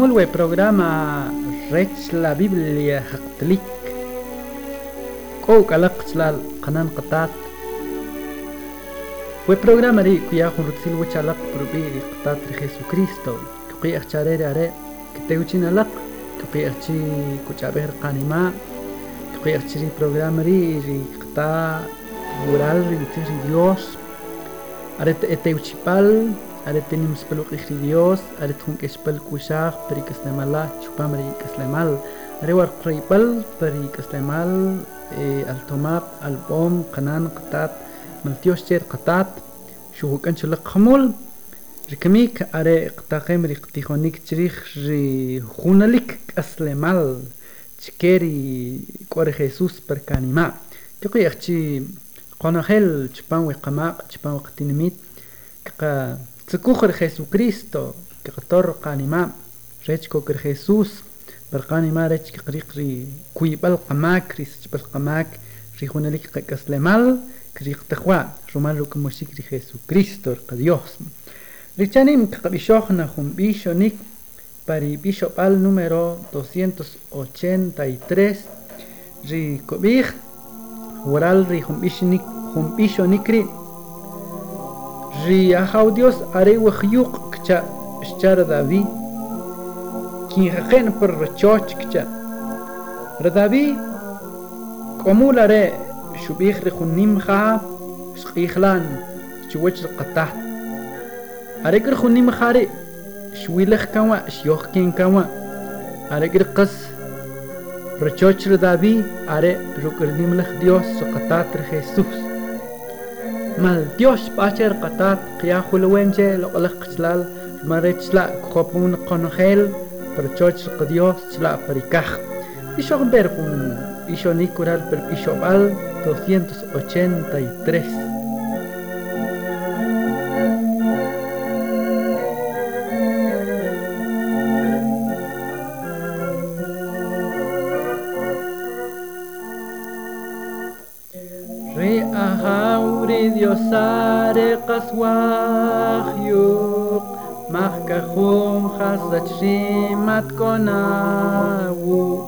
Mulwe programa Rech la Biblia haqtlik. Kau kalak tlal qanan qatat. We programa ri kuya Rutil we chalaq probi ri qatat ri Jesucristo. kuya achare are kiteuchin alaq kuya achi kuchaber qanima. Kuqi ri programa ri ri qata rural ri Dios. Are te uchipal أردتني مسبلو قيخري ديوس أردتهم كشبل كوشاخ بري كسلمال شبام ري كسلمال ريوار قريبل بري كسلمال إيه التوماب البوم قنان قطات ملتيوش جير قطات شوهو كانش لقمول ركميك أري اقتاقيم ري قتيخونيك جريخ ري خونالك كسلمال تشكيري كوري خيسوس بركاني ما تقوي أختي قناخيل تشبان ويقماق تشبان وقتين Tsukujer Jesucristo, que otorga canima, rechko que Jesús, per canima rech que rikri, cuibal kamak, rispal kamak, rijunelik que caslemal, kriktahua, rumalu Jesucristo, que Dios. Richanim que bishochna jumbishonik, pari bishopal número 283, rikobich, hural rijumbish nikri, humbishonik humbishonikri ri ahau Dios are wajyuq kcha shchar David kin jaqen per choch kcha ra David komul are shubih ri khunim kha shqihlan chuwach qatah are kir khunim khare shwilakh kawa shyoq kin kawa are kir qas رچوچ David are rukirnim lach Dios soqatat Jesus mal. Dios pacher qatat qya hulwenche loqlaq qchlal marichla khopun qonhel perchoch qdios chla perikaj ishon berpun ishonik kural per ishobal 283 at konauk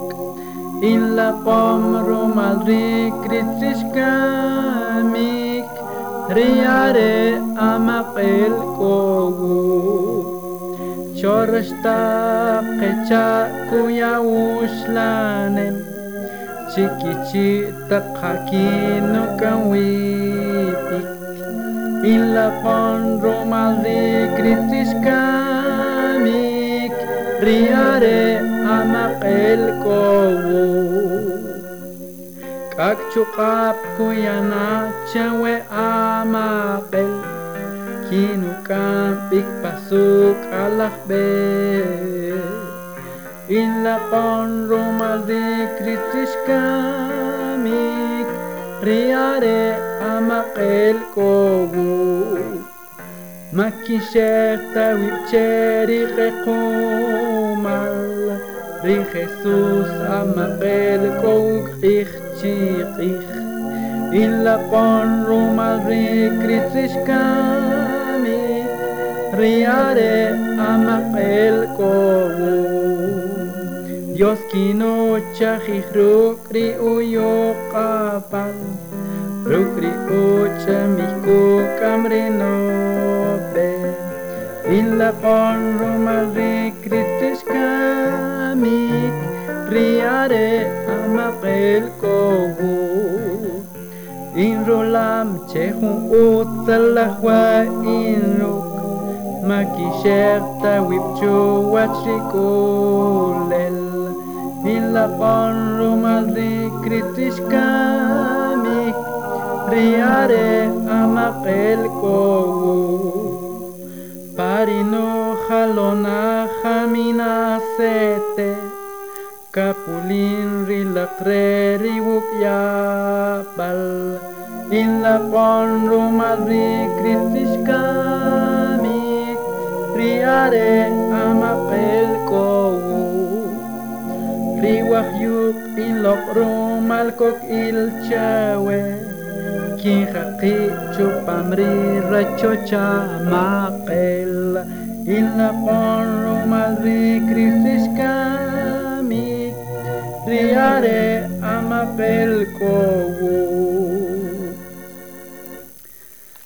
Illa pomrum al rikritis kamik Riare amapel kogu. Chorsta kecha kuya uslanem Chikichita kakino kawipik Illa pomrum al rikritis kamik riare amaqelkowu kakchuqapku yanachawe amaqel kinu kampik pasuk alaqbe inlaqon rumaldik ritishkamik riare amaqelkowu Makisheta wipcheri rekumal Ri Jesus amabel kog ich chik ich. Illa pon rumal ri kritsish kami. Riare amabel kouk Dios kino chajik rukri uyo kapal. Rukri ucha mi kukam renoy alla former kritiska mik Riare amapelkogu Inrolam chehun utalahua inruk Makisherta wipchu wachrikulel Mila former kritiska mik Riare amapelkogu Hinohalona hamina sete Kapulin rilakreri wukya bal. In la kon rumadri kami Riare amakel ko Riwah yuk ilok kok il kiqaqi chupamri rachocha maqel illa qonru madri kristishkami riare amapel kowu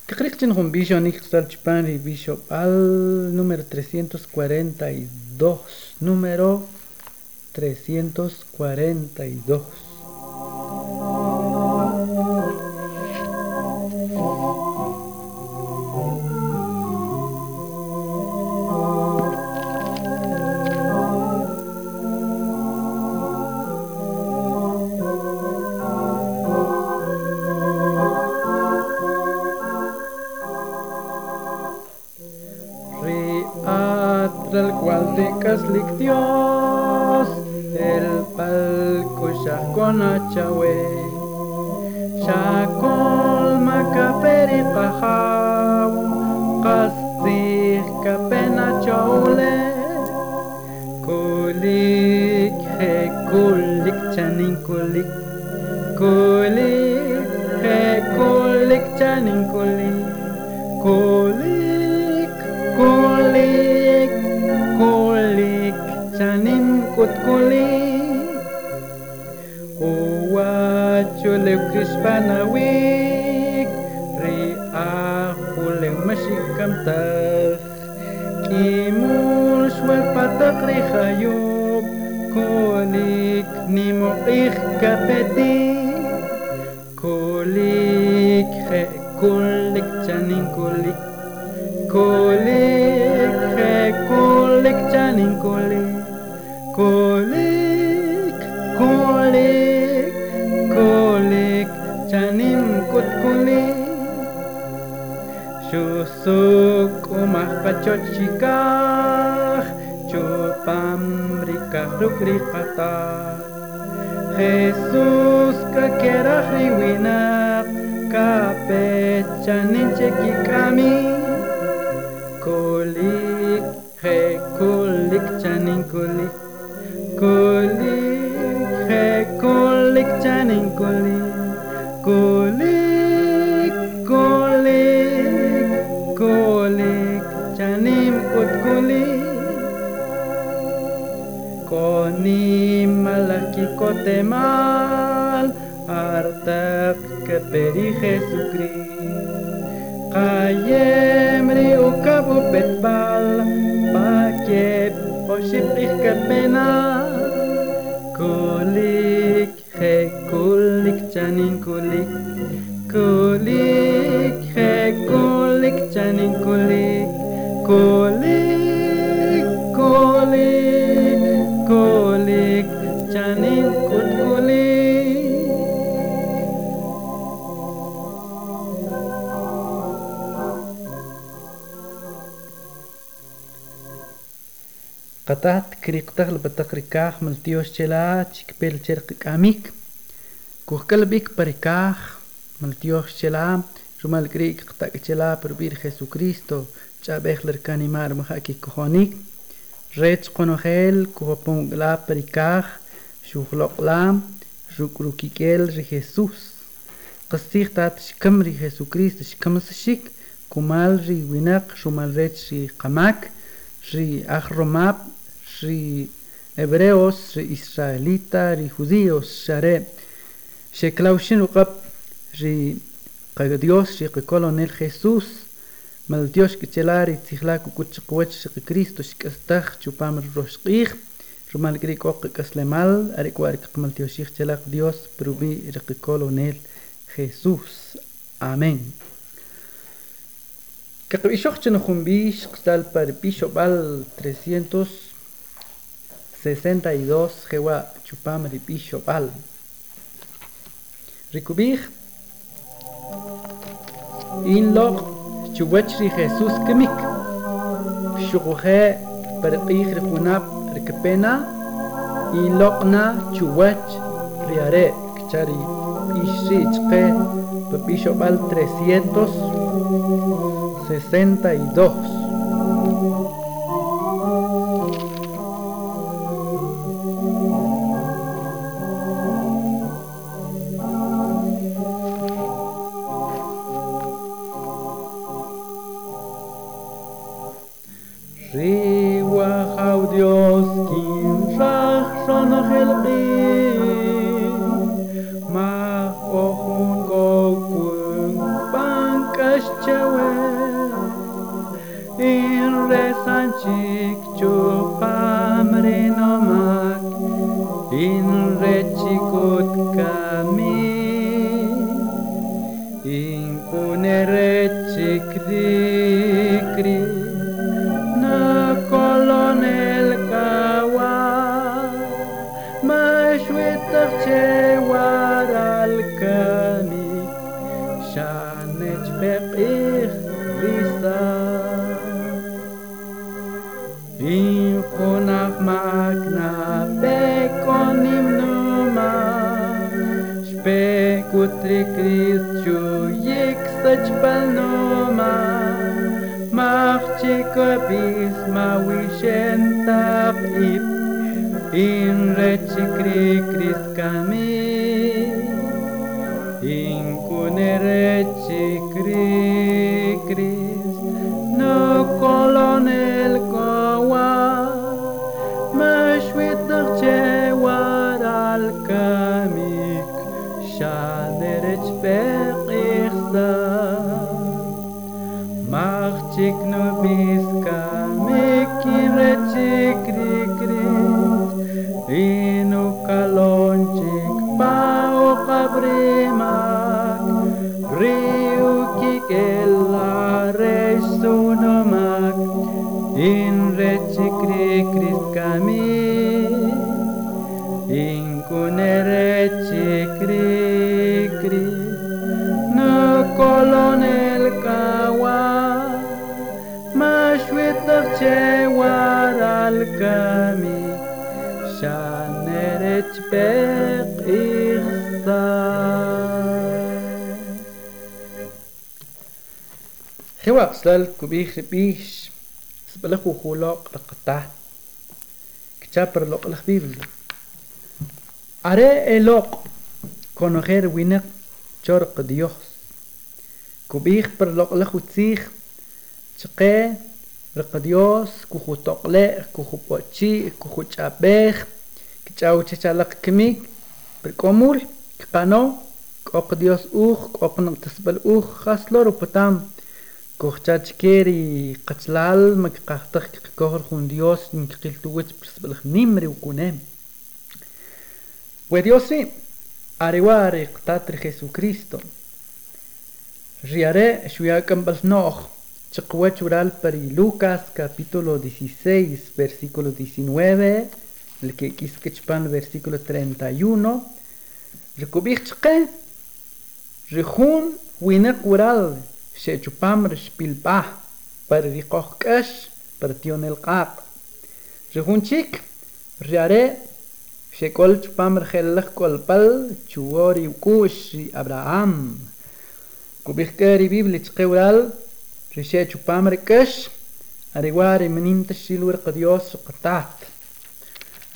Kiqriqchin jun bisho niqsal chipan ri bisho al número 342 número 342 que es. Suliu Crispanawic, Re Ahuleu Mexicamtag, Imul Suelpatac Rejayub, Colic Nimo Ixcapeti, Colic Re Colic Chanin Colic, Colic Re Colic Chanin Colic, Colic Suk umah pachot shikah Chopam rikah rukri patah Jesús kakera riwinap Kapecha ninche kikami Kulik he kulik chanin kulik. Kulik este mal, artat que peri Jesucristo. Cayem rio cabo petbal, pa que oshiplich que pena, kolik, he kulik, chanin kulik. قطعت كريقتغ لبتقريكاخ ملتيوش چلا چكبيل چرق كاميك. كوكل بيك بريكاخ ملتيوش چلا رمال كريك قطع چلا پر بير خيسوكريستو چابيخ لركانيمار مخاكي كخونيك ريتش قنوخيل كوهبون غلا بريكاخ شوخلوق لام شوكروكيكيل ري خيسوس. قصيخ تات شكم ري خيسوكريست شكم سشيك. كمال ري وينق شمال ريتش ري قماك. ري أخرماب y hebreos y israelitas y judíos share sheclaushin qab ri Dios y colonel Jesús. Mal Dios que chelar y tijla kukuchkwech Cristo shkastaj chupam roshqih rumal griko qkaslemal arikwar qmal Dios chelak Dios prubi colonel Jesús. Amén. Que Kakbishokchenojumbish, tal para Bishopal 300 62 Jewa Chupam Ripishopal. Rikubij. Inlog Chuwachri Jesús Kemik. Shukuje Perpij Rikunap Rikpena. Inlogna Chuwach Riare Kchari Pishichke Pepishopal 362. will be прикрицю ексач панома, мавчикобис мауишентап ип, ин речи крикрис ками, ин куне речи крикрис. Beq ichsa خوا سلال كبيخ بيش سبلخو خلاق رقطات كتابر لوق الخبيب أرى لوق conocer winak chorq Dios كبيخ بر لوق لخو تسيخ تقى رق Dios كوخو تقلق كوخو بوتشي كوخو تشابيخ كتشاو تشالق كميك بركومول كقانو كوق Dios اوخ كوق نقتصبل اوخ خاصلور وبتام كوختات كيري قتلال ما كقاختخ كوهر خون ديوس من كقيل توت برسبل نمري وكونام وديوسي أريواري قتاتر Jesucristo Riare شويا كمبل نوخ تقوى تورال بري لوكاس capítulo 16 versículo 19 el que quisquechpan versículo 31 recubich tqe rihun winak wural شيتشوبام رشبيل با بر ريقوخ كاش بر تيون القاق رهون تشيك رياري شيكول تشوبام رخلخ كول بل تشووري وكوش أبراهام كوبيخ كاري بيبلي تقورال رشي تشوبام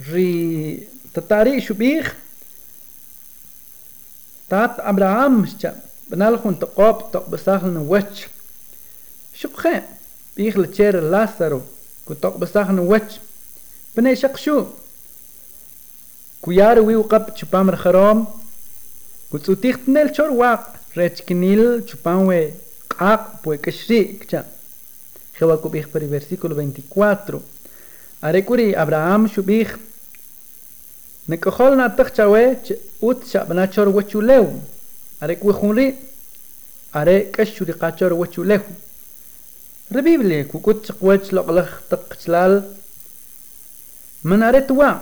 ري تتاري شبيخ تات أبراهام شاب بنالخون تقوب تق بساخن وچ. شقخه بيخ لتشير لاسارو كو تق بساخن وچ. بني شق شو كيار وي وقب چپام خرام كو تسوتيخ تنل چور واق رچ كنيل چپام وي قاق بوي كشري كچا خوا كو بيخ بري versículo 24 أريكوري أبراهام شو بيخ נקחול נתך צ'אווה אות שבנצ'ור ווצ'ולהו, הרי כוחומרי, הרי קשור יחצ'ור ווצ'ולהו. רביבלי, כוקות צ'קווץ' לא הלך תקצלל, מנהרי תווה,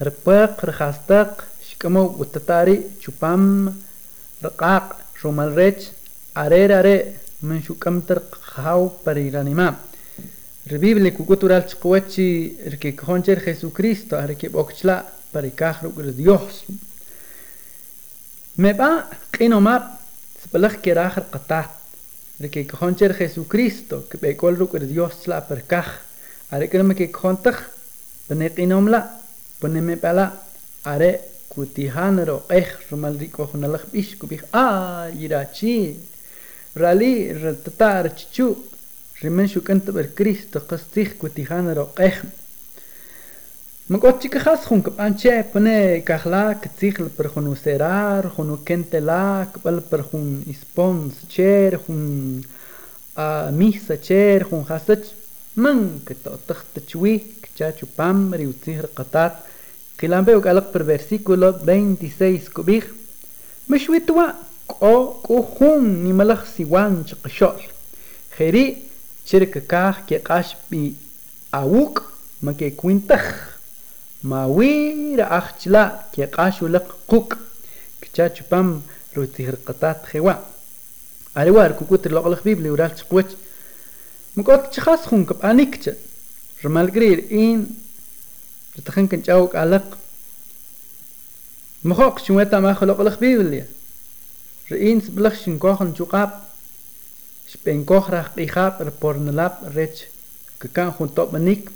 רפק רחסתק, שכמו ותתרי צ'ופם, רקעק שומלרץ', ערר ערר, מן שוקם תרחאו פרירנימה. Rebible kukutural chkwachi rke khoncher Jesucristo rke bokchla para kahru Dios. Me Meba qino map spalakh kerah qatat rke khoncher Jesucristo ke bekol ru Dios la per kah are krem ke khontakh bne qinom la bne me pala are kutihan ro ekh rumal riko khunalakh bish kubih a yirachi rali rtatar chichu كنت بر كريستو قصتيخ كوتيهانرو إخ Mgot chica has jun kap anche pone kahla ktzikl per jun userar jun kente la kapal per jun ispons cher jun a misa cher jun hasach man que to tacht chwi cha chupam ri utzir qatat qilambe ukalaq per versículo 26 kubij mishwitwa ko ko jun ni malakh شركة كاه كي قاش بي أوك ما كي كوينتخ ما وير أختلا كي قاش ولق كوك كتا تشبام رو تيهر قطا تخيوا على وار كوكو ترلق الخبيب لي ورال تقوات مكوات تشخاص خون كب أنيكتا رمال قرير إن رتخن كنت أوك ألق مخوك شويتا ما خلق الخبيب لي رئين سبلخ شنكوخن تقاب Spen kohrach ihap er por nalap rech kekan hun top manik.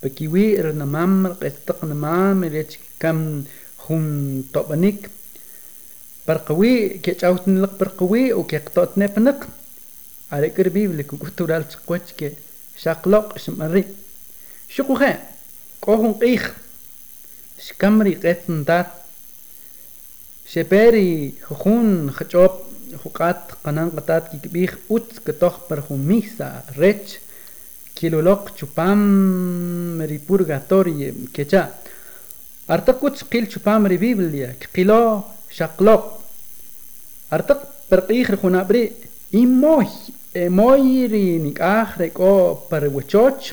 Bekiwi er na mammer kestak er rech kam hun top manik. Perkawi kech outen lak o kek nepnak, nepanak. Arek er biblik ke shaklok shmari. Shukukhe kohun qih. Shkamri qetn dat. seperi khun khachop huqat qanan qatat kikb'ij utz ketoj par jumij sa rech kiloloq chupam ripur gatori kecha artaq utz qil chupam ri biblia kqilo xaqloq artaq perq'iij ri jun ab'ri imoj emoy ri nik'aj rek'o par wechoch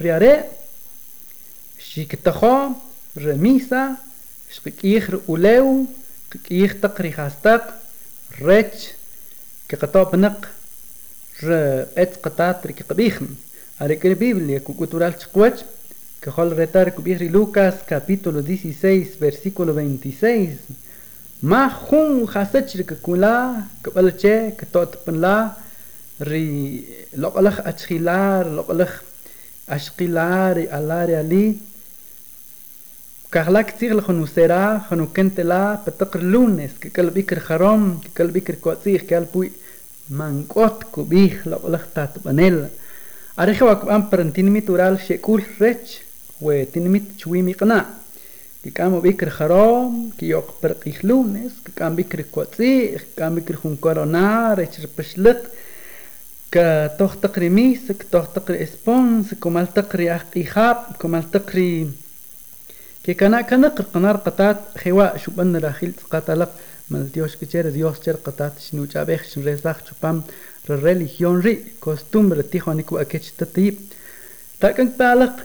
ri are' xiktajo remisa xqik'ij ri ulew qk'ij taq rijastaq ريت كقطاب نق ر إت قطات ريك قبيخن عليك البيبل يا كوكوتو رالت قوات كخول ريتار كبيخري لوكاس كابيتولو 16 فيرسيكولو 26 ما خون خاسات شرك كولا كبالة شه كتوت بنلا ري لقلخ اتخيلار لقلخ اشقيلار الاري عليت alari ali كهلاك تيغل خنو سيرا خنو كنت لا بتقر لونس ككل بيكر خرام ككل بيكر كواتسيخ كال بوي منقوت كبيخ لقلخ تات بنيل أريخ وك أم برنتين تورال شكول ريتش وتنميت شوي مقنع كي كان بيكر خرام كي يوق برق يخلونس كي كان بيكر كواتسي كي كان بيكر خون كورونا ريتش بشلق كتوخ تقري ميس كتوخ تقري اسبونس كمال تقري أخي خاب كمال تقري كي كان كان قنار قطات خواء شو بن راخيل قطلق mal Dios que cher Dios cher qatat shnu chabeh shin rezach chupam re religión ri costumbre tijo niku akech tatip takan palak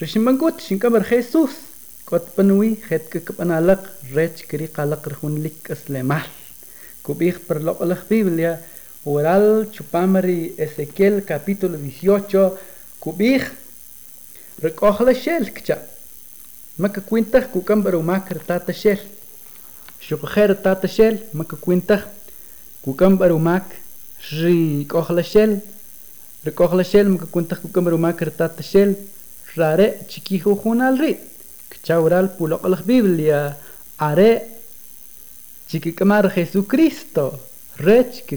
rishmangut shin kabar Jesus kot panui het ke kapanalak rech kri qalak rhun lik aslemal kubih per lo alak biblia oral chupamari Ezequiel capítulo 18 kubih recoge shel kcha maka cuenta kukambar umakar tata shel شقخير تاتا شيل مكا كوينتخ كوكم باروماك ري كوخلا شيل ري كوخلا شيل مكا كوينتخ كوكم باروماك رتاتا شيل راري تشيكيخو خونال ري كتشاورال بولوق الخبيبليا عري تشيكي كمار خيسو كريستو ريتش كي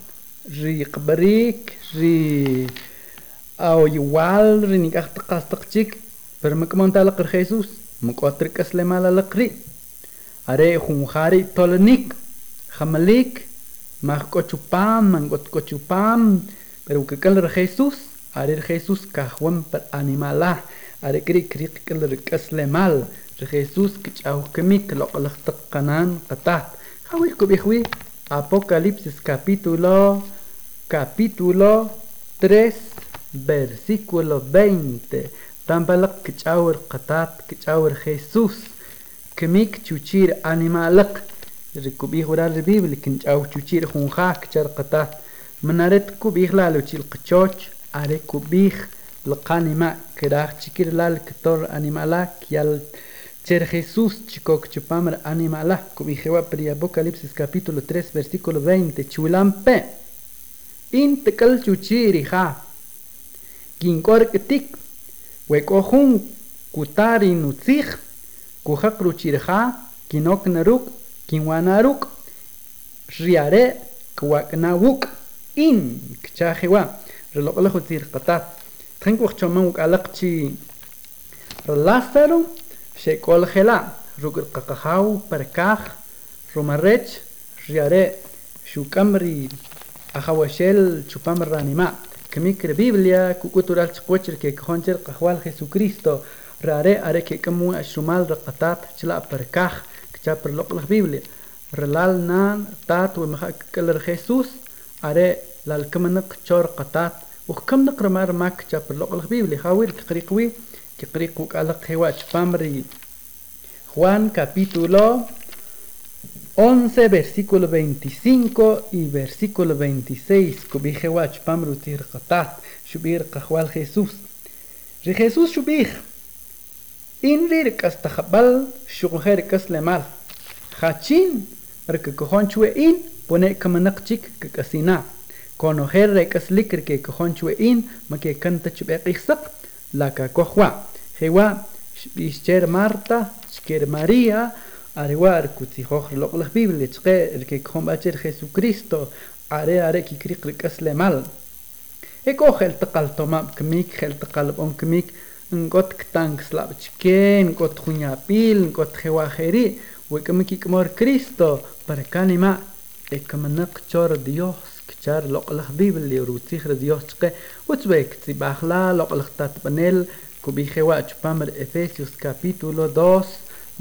riqbarik ri aw igual rinikah tekas tekcik bermekmantalak Yesus er mengkotrik aslemalalak ri. Are junjari tolenik jamalik mahkochupam mangotkochupam pero kekal er Jesus are er Jesús kahwan per animala are kri kri kekal kaslemal Jesús kichau kemik loqlaqtaq qanan qatat hawil kubihwi Apocalipsis capítulo capítulo 3 versículo 20 tambalak kichawr qatat kichawr Jesús. Kmik chuchir animalak Rikubihurar bibli kinchaw chuchir junja kichar qatat manaret kubih la luchil qichoch are kubih lqanima kiraj chikir lal kitor animalak yal Cher Jesús, chicok chupamra animalak, kubijewa pri Apocalipsis capítulo 3 versículo 20, chulampe. intekal chuchirija kinkorktik wekohun kutari nutsij kujak ruchirja kinoknaruk kinwanaruk riare kwaknawuk in kchajewa reloqla jutsir qatat trinkwak choman ukalaq chi relastaro shekol jela. Rukr qaqajaw parkaj romarrech riare shukamri ahawashel chupam ranima kemikre biblia kukutural chqocher ke khoncher qahwal jesucristo rare are ke kamu ashumal raqatat chla parkaj kcha per loqla biblia relal nan tat we mha keller jesus are lal kamanak chor qatat وكم نقرا مار ماك جاب اللغة البيبلي حاول كقريقوي كقريقو قالق هوا بامري Juan capítulo 11, versículo 25 y versículo 26. Jesús. Jesús shubih. Inrir kastajabal shuguher kaslemal. Hachin. Rke cojon chue in. Pone kamanak chik kakasina. Conojer rekas likr que cojon chue in. Ma que canta chubekisak. La cacojua. Jewa. Shbischer Marta. Shker María. arewar kuti hoch loqlach Biblia chqe el que kohon bacher Jesucristo are are ki kriq rikas lemal e kohel taqal tomab kmik khel taqal on kmik ngot ktang slab chken ngot khunya pil ngot hewa kheri we kmik ikmor Cristo para kanima e kamanak chor Dios كتار لقلخ بيبل يروتيخ ديوس تقى وتبيك تباخلا لقلخ تاتبنيل كوبيخي واتش بامر Efesios capítulo 2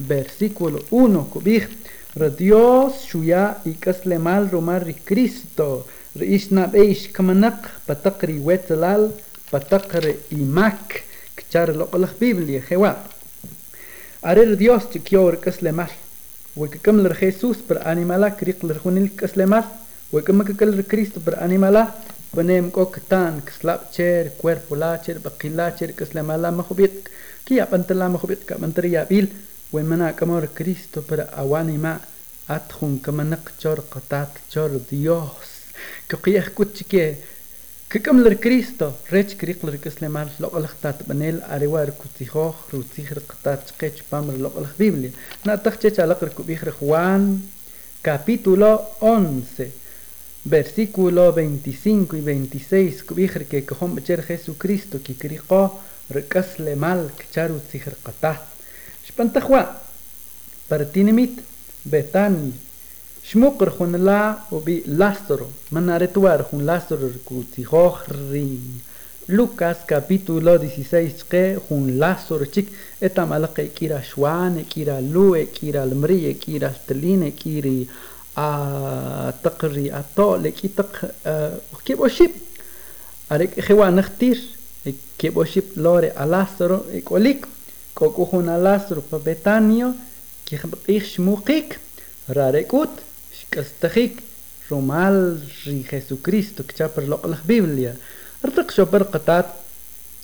versículo 1 كوبيخ رديوس شويا يكسل مال رومار كريستو رئيسنا بيش كمنق بتقري ويتلال بتقري إيماك كتار لقلخ بيبل خوا أرير ديوس تكيور كسل مال وككمل خيسوس بر أنيمالا كريق لرخونيل كسل مال وكما Cristo per animala ponem koktan kslap cher cuerpo la cher bakila cher kaslamala mahubit kia pantala mahubit ka mantria bil. ومنا كمور كريستو per awanima atjun kamanak chor qatat chor Dios. كقيخ كوتشكي ككملر كريستو ريتش كريقلر كسلمال لقلخ تات بنيل أريوار كوتيخوخ روتيخر قطات شقيتش بامر لقلخ بيبلي ناتخ على كوبيخر خوان capítulo 11 versículo 25 y 26 kubihر ke kohom becher Jesucristo ki kriqo rekas le mal kcharu tsihr qata shpantakhwa partinimit betani shmuqr khun la ubi lastro manaretwar khun lastro ku tsihoh rin Lucas capítulo 16 que jun lastro chik etamalaqe kira shwan kira lu kira almri kira steline kiri تقري أطول كي تق كيب أشيب أريك خوا نختير كيب أشيب لوري ألاسترو إكوليك كوكو هون ألاسترو ببيتانيو كي خبطيخ شموقيك راريكوت شكستخيك رومال ري Jesucristo que chaper lo la Biblia artak shoper qatat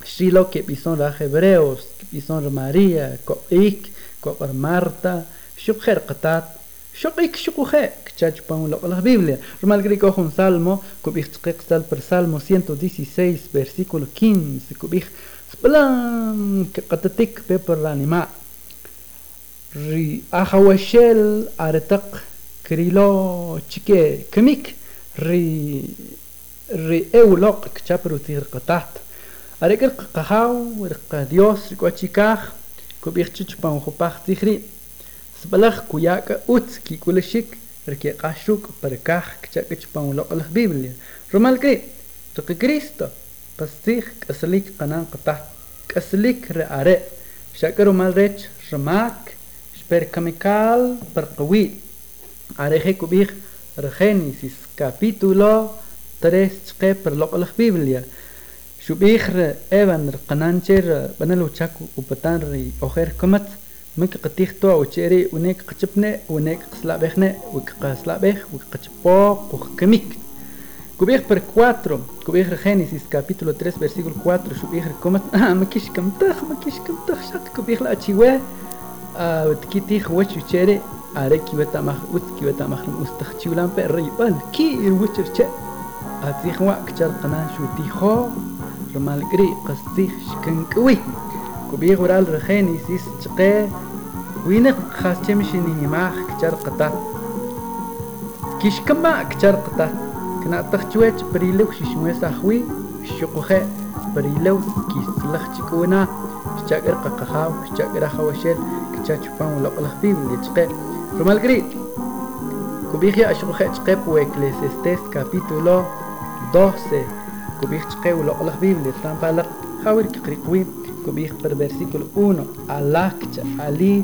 shilo que bison ra hebreos que bison María ko ik ko Marta shukher qatat شقيك بان la Biblia. Romal griego un salmo, kubich tzqeqstal per salmo 116, versículo 15, kubich splan kaqatatik pe per l'anima. Ri ahawashel aretak krilo chike kemik ri ri eulok kchapru tir qatat. Arekar qahaw rqa Dios rikwachikaj kubich chichpan khopaj tihri. Sbalach kuyaka utz ki rike qashuk perkaj kchakich pan loqlah Biblia. Romal kri toqi Cristo pastih kaslik qanan qatah kaslik re are shakar mal rech ramak sper kamikal per qawi areje kubih Génesis capítulo 3 chqe per loqlah Biblia. Shubih re evan qanancher banalu chaku upatan ri ojer kamat من قطيخ تو وتشيري ونيك قتبنا ونيك قسلا بيخنا وكقا سلا بيخ وكقتبا وكميك كبيخ بر كواترو كبيخ رخينيسيس كابيتولو 3 برسيقل 4 شو بيخ ركومت ما كيش كمتخ ما كيش كمتخ شاك كبيخ لا تشيوى وتكي تيخ وش وتشيري عليك كي بتا مخ وت كي بتا مخ المستخ تشيو لامبا ريبال كي الوش وشا اتيخ واك تشال قنا شو تيخو رمال قري قصيخ شكنكوي كبيغ ورال رخيني سيس تقيه winak khas chemshini nimah kchar qata kishkama kchar qata كنعطخ جوات بريلو شيشمو ساخوي الشقوخة بريلو كيس تلخ تكونا شجاكر قاقخاو شجاكر خواشل كتشا تشوفان ولا قلخ بي اللي تقي رمال قريب كوبيخيا الشقوخة تقي بوكليسيستيس كابيتولو 12 كوبيخ تقي ولا قلخ بي اللي تلان بالق خاور كقريقوي كوبيخ بر versículo 1 alákcha ali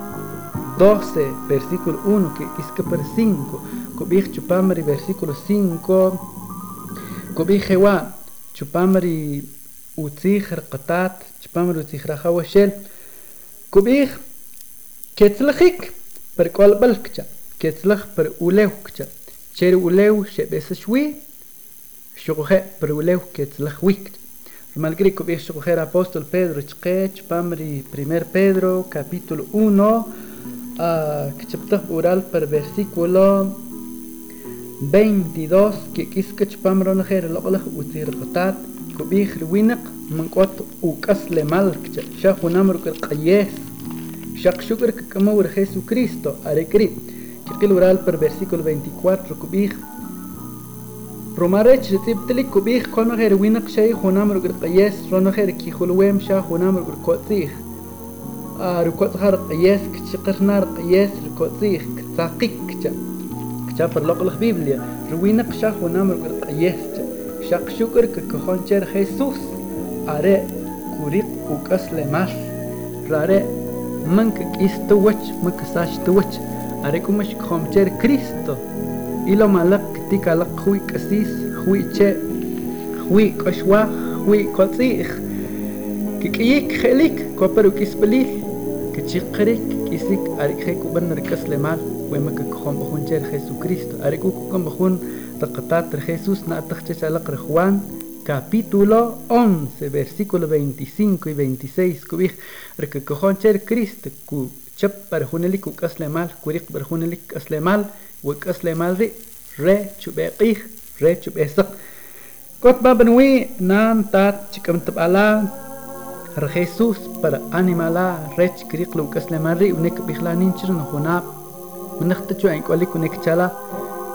12, versículo 1, que es que por 5, cubij chupamari, versículo 5, cubij Jehová, chupamari utzij qatat, chupamari utzij rajawashel, cubij ketzlajik, per cual balkcha, ketzlaj per uleucha, cher uleu shebesashwi, shughe per uleu ketzlajwikcha. Mal grico vi apóstol Pedro, chpamri, primer Pedro, capítulo 1, chaptah oral per versículo 22 que kiska chpamro najer loqlah utir qatat kubih winak manqot ukas le mal sha hunamr kal qayes shaq shukr kamawr Jesucristo arekri chikil oral per versículo 24 kubih Romarech tibtlik kubih konajer winak shay hunamr kal qayes ronajer ki khulwem sha hunamr kal qotzih ركوت خار قياس كتشقر نار قياس ركوت زيخ كتاقيك كتا كتا برلوق الخبيبليا روينا قشاخ ونامر قياس شاق شكر ككخون جر خيسوس. أري كوريق وكاس لماس. راري منك كيس توش منك ساش توش أري كمش كخوم جر كريستو. إلو مالك تيكا لق خوي كسيس خوي تشي خوي كشوا خوي كوتسيخ كيكيك خليك كوبر وكيس بليل كيسك أريك خيكو بن ركس لمال وما كخون بخون جير Jesucristo أريكو كم بخون رقطات Jesús تخشش على Juan capítulo 11 versículo 25 y 26 kubih rek kohon cher Cristo ku chap par hunelik ku kaslemal kurik par hunelik kaslemal wa kaslemal ri re chubeqih re chubesak kot babanwi nan tat chikam tabala Jesús para animala rech krik lu kaslemari unek bihlanin chirun hunab منخت جو ان قولك ونك چلا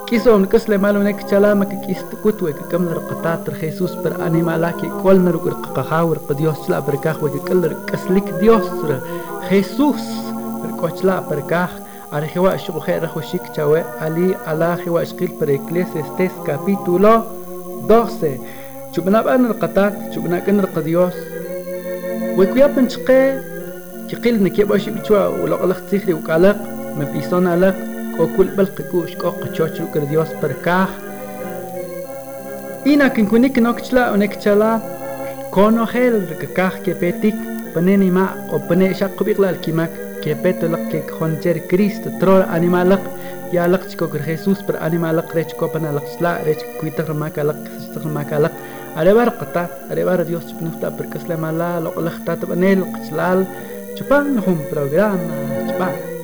كيسو من كسل مال ونك چلا ما كيست كوت وك كم نر قطات خيسوس بر انيمالا كي كل نر ققخاور قديوس لا بركاخ وك كل كسلك ديوس خيسوس بركوچلا بركاخ على خوا شو خير خو شيك چاوي علي على خوا اشقيل پر اكليسيستيس capítulo 12 شو بنا بان القطات شو بنا كن القديوس وكويا بنشقي كقيل نكي باش بيتوا ولا قلق تسيخلي وقالق ما بيسون علق وكل بلق كوش كوق تشوش لو كرديوس بركاح إنا كن كونيك نوكتشلا ونكتشلا كونو خيل ركاح كيبيتيك بنيني ما او بني شاق بيقلا الكيماك كيبيتو لق كي خونجر كريست ترول انيما لق يا لق تشكو خيسوس بر انيما لق ريتش كوبنا لق سلا ريتش كويتر ماكا لق سيستر ماكا لق Arebar qata, arebar Dios chupnufta perkasle mala, lo qlaqta tabanel qchlal, chupan hum programa, chupan.